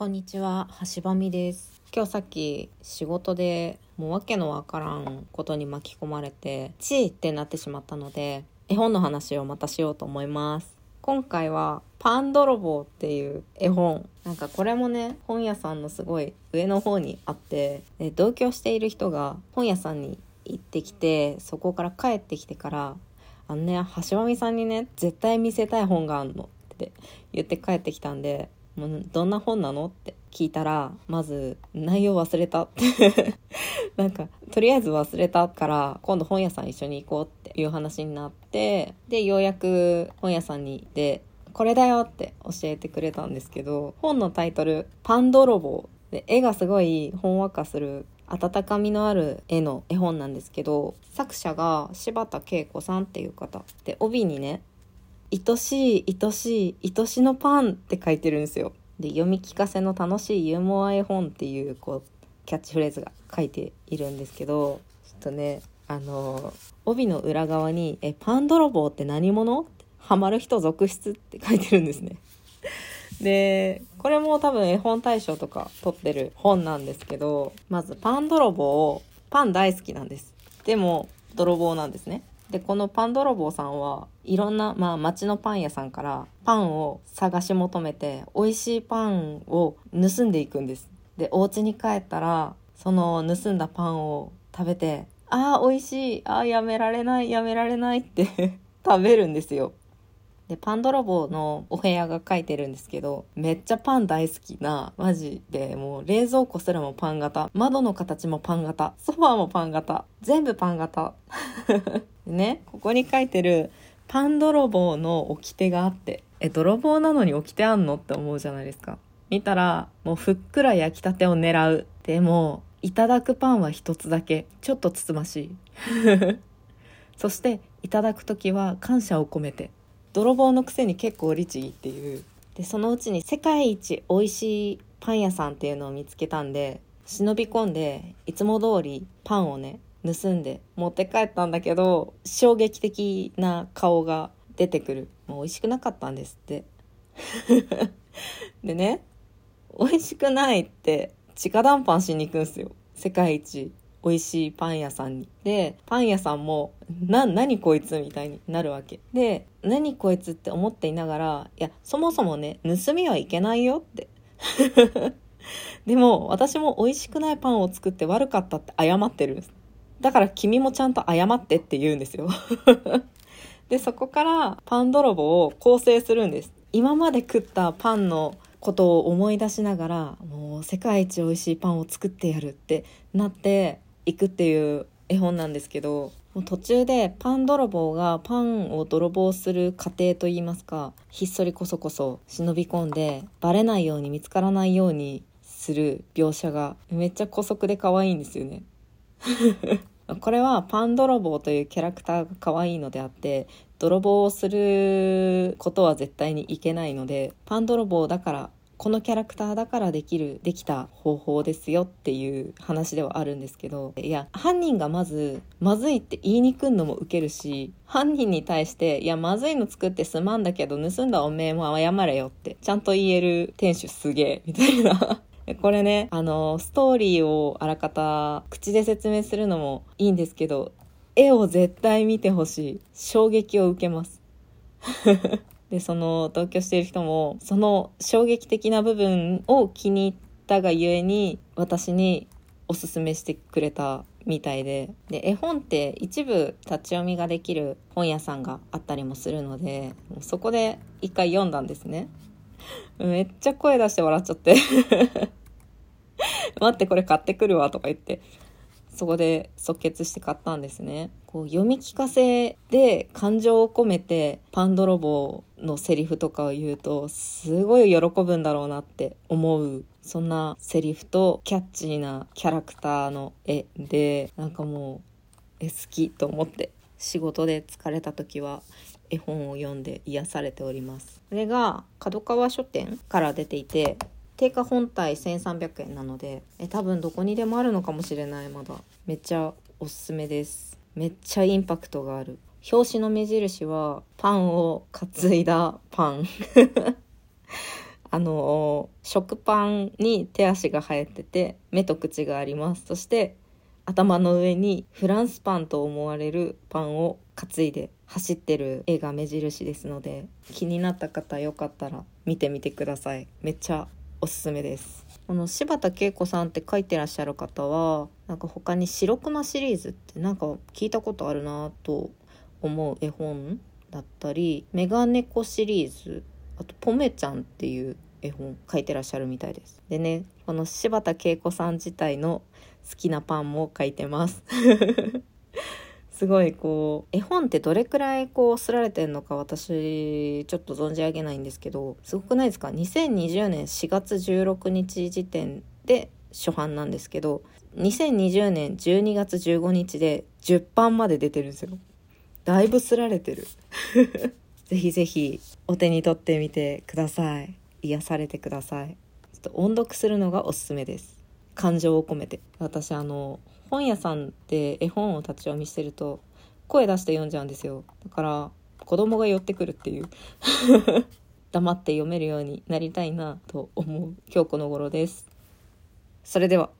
こんにちは、橋場美です。今日さっき仕事でもうわけのわからんことに巻き込まれて、チーってなってしまったので、絵本の話をまたしようと思います。今回はパン泥棒っていう絵本。なんかこれもね、本屋さんのすごい上の方にあって、で同居している人が本屋さんに行ってきて、そこから帰ってきてから、あのね、橋場美さんにね、絶対見せたい本があるのって言って帰ってきたんで、どんな本なの？って聞いたら、まず内容忘れたって。なんか、とりあえず忘れたから、今度本屋さん一緒に行こうっていう話になって、で、ようやく本屋さんに行って、これだよって教えてくれたんですけど、本のタイトル、パン泥棒。で、絵がすごいほんわかする温かみのある絵の絵本なんですけど作者が柴田恵子さんっていう方で帯にね「愛しい愛しい愛しのパン」って書いてるんですよ。で読み聞かせの楽しいユーモア絵本っていうこうキャッチフレーズが書いているんですけどちょっとねあの帯の裏側に「えパン泥棒って何者?」ハマる人続出って書いてるんですね。でこれも多分絵本大賞とか取ってる本なんですけどまずパン泥棒パン大好きなんです。でも泥棒なんですね。でこのパン泥棒さんはいろんな、まあ、町のパン屋さんからパンを探し求めて美味しいパンを盗んでいくんです。でお家に帰ったらその盗んだパンを食べてああ美味しいああやめられないやめられないって 食べるんですよ。で、パン泥棒のお部屋が書いてるんですけど、めっちゃパン大好きな、マジで、もう冷蔵庫すらもパン型、窓の形もパン型、ソファーもパン型、全部パン型。ね、ここに書いてる、パン泥棒の掟があって、え、泥棒なのに掟あんのって思うじゃないですか。見たら、もうふっくら焼きたてを狙う。でも、いただくパンは一つだけ。ちょっとつつましい。そして、いただくときは感謝を込めて。泥棒のくせに結構律儀っていう。でそのうちに世界一美味しいパン屋さんっていうのを見つけたんで忍び込んでいつも通りパンをね盗んで持って帰ったんだけど衝撃的な顔が出てくる。もう美味しくなかったんですって。でね美味しくないって直談判しに行くんですよ。世界一。美味しいパン屋さんに。で、パン屋さんも、な、何こいつみたいになるわけ。で、何こいつって思っていながら、いや、そもそもね、盗みはいけないよって。でも、私も美味しくないパンを作って悪かったって謝ってるんです。だから君もちゃんと謝ってって言うんですよ。で、そこからパン泥棒を構成するんです。今まで食ったパンのことを思い出しながら、もう世界一美味しいパンを作ってやるってなって、行くっていう絵本なんですけどもう途中でパン泥棒がパンを泥棒する過程といいますかひっそりこそこそ忍び込んでバレないように見つからないようにする描写がめっちゃ姑息で可愛いんですよね。これはパン泥棒というキャラクターが可愛いのであって泥棒をすることは絶対にいけないのでパン泥棒だからこのキャラクターだからできるできた方法ですよっていう話ではあるんですけどいや犯人がまずまずいって言いにくんのもウケるし犯人に対していやまずいの作ってすまんだけど盗んだおめえも謝れよってちゃんと言える店主すげえみたいな。これねあのストーリーをあらかた口で説明するのもいいんですけど絵を絶対見てほしい。衝撃を受けます。でその同居している人もその衝撃的な部分を気に入ったがゆえに私におすすめしてくれたみたいで。で絵本って一部立ち読みができる本屋さんがあったりもするのでそこで一回読んだんですね。めっちゃ声出して笑っちゃって。待ってこれ買ってくるわとか言って。そこで即決して買ったんですね。こう読み聞かせで感情を込めてパン泥棒のセリフとかを言うとすごい喜ぶんだろうなって思うそんなセリフとキャッチーなキャラクターの絵でなんかもうえ好きと思って仕事で疲れた時は絵本を読んで癒されております。これが角川書店から出ていて定価本体1300円なのでえ多分どこにでもあるのかもしれないまだ。めっちゃおすすめです。めっちゃインパクトがある。表紙の目印はパンを担いだパン。あの食パンに手足が生えてて目と口があります。そして頭の上にフランスパンと思われるパンを担いで走ってる絵が目印ですので気になった方よかったら見てみてください。めっちゃおすすめです。この柴田恵子さんって書いてらっしゃる方はなんか他に「白熊」シリーズってなんか聞いたことあるなと思う絵本だったり「メガネコ」シリーズあと「ポメちゃん」っていう絵本書いてらっしゃるみたいです。でねこの柴田恵子さん自体の好きなパンも書いてます。すごいこう絵本ってどれくらいこうすられてんのか私ちょっと存じ上げないんですけどすごくないですか？2020年4月16日時点で初版なんですけど2020年12月15日で10版まで出てるんですよ。だいぶすられてる。ぜひぜひお手に取ってみてください。癒されてください。ちょっと音読するのがおすすめです。感情を込めて。私あの本屋さんで絵本を立ち読みしてると声出して読んじゃうんですよ。だから子供が寄ってくるっていう。黙って読めるようになりたいなと思う今日この頃です。それでは。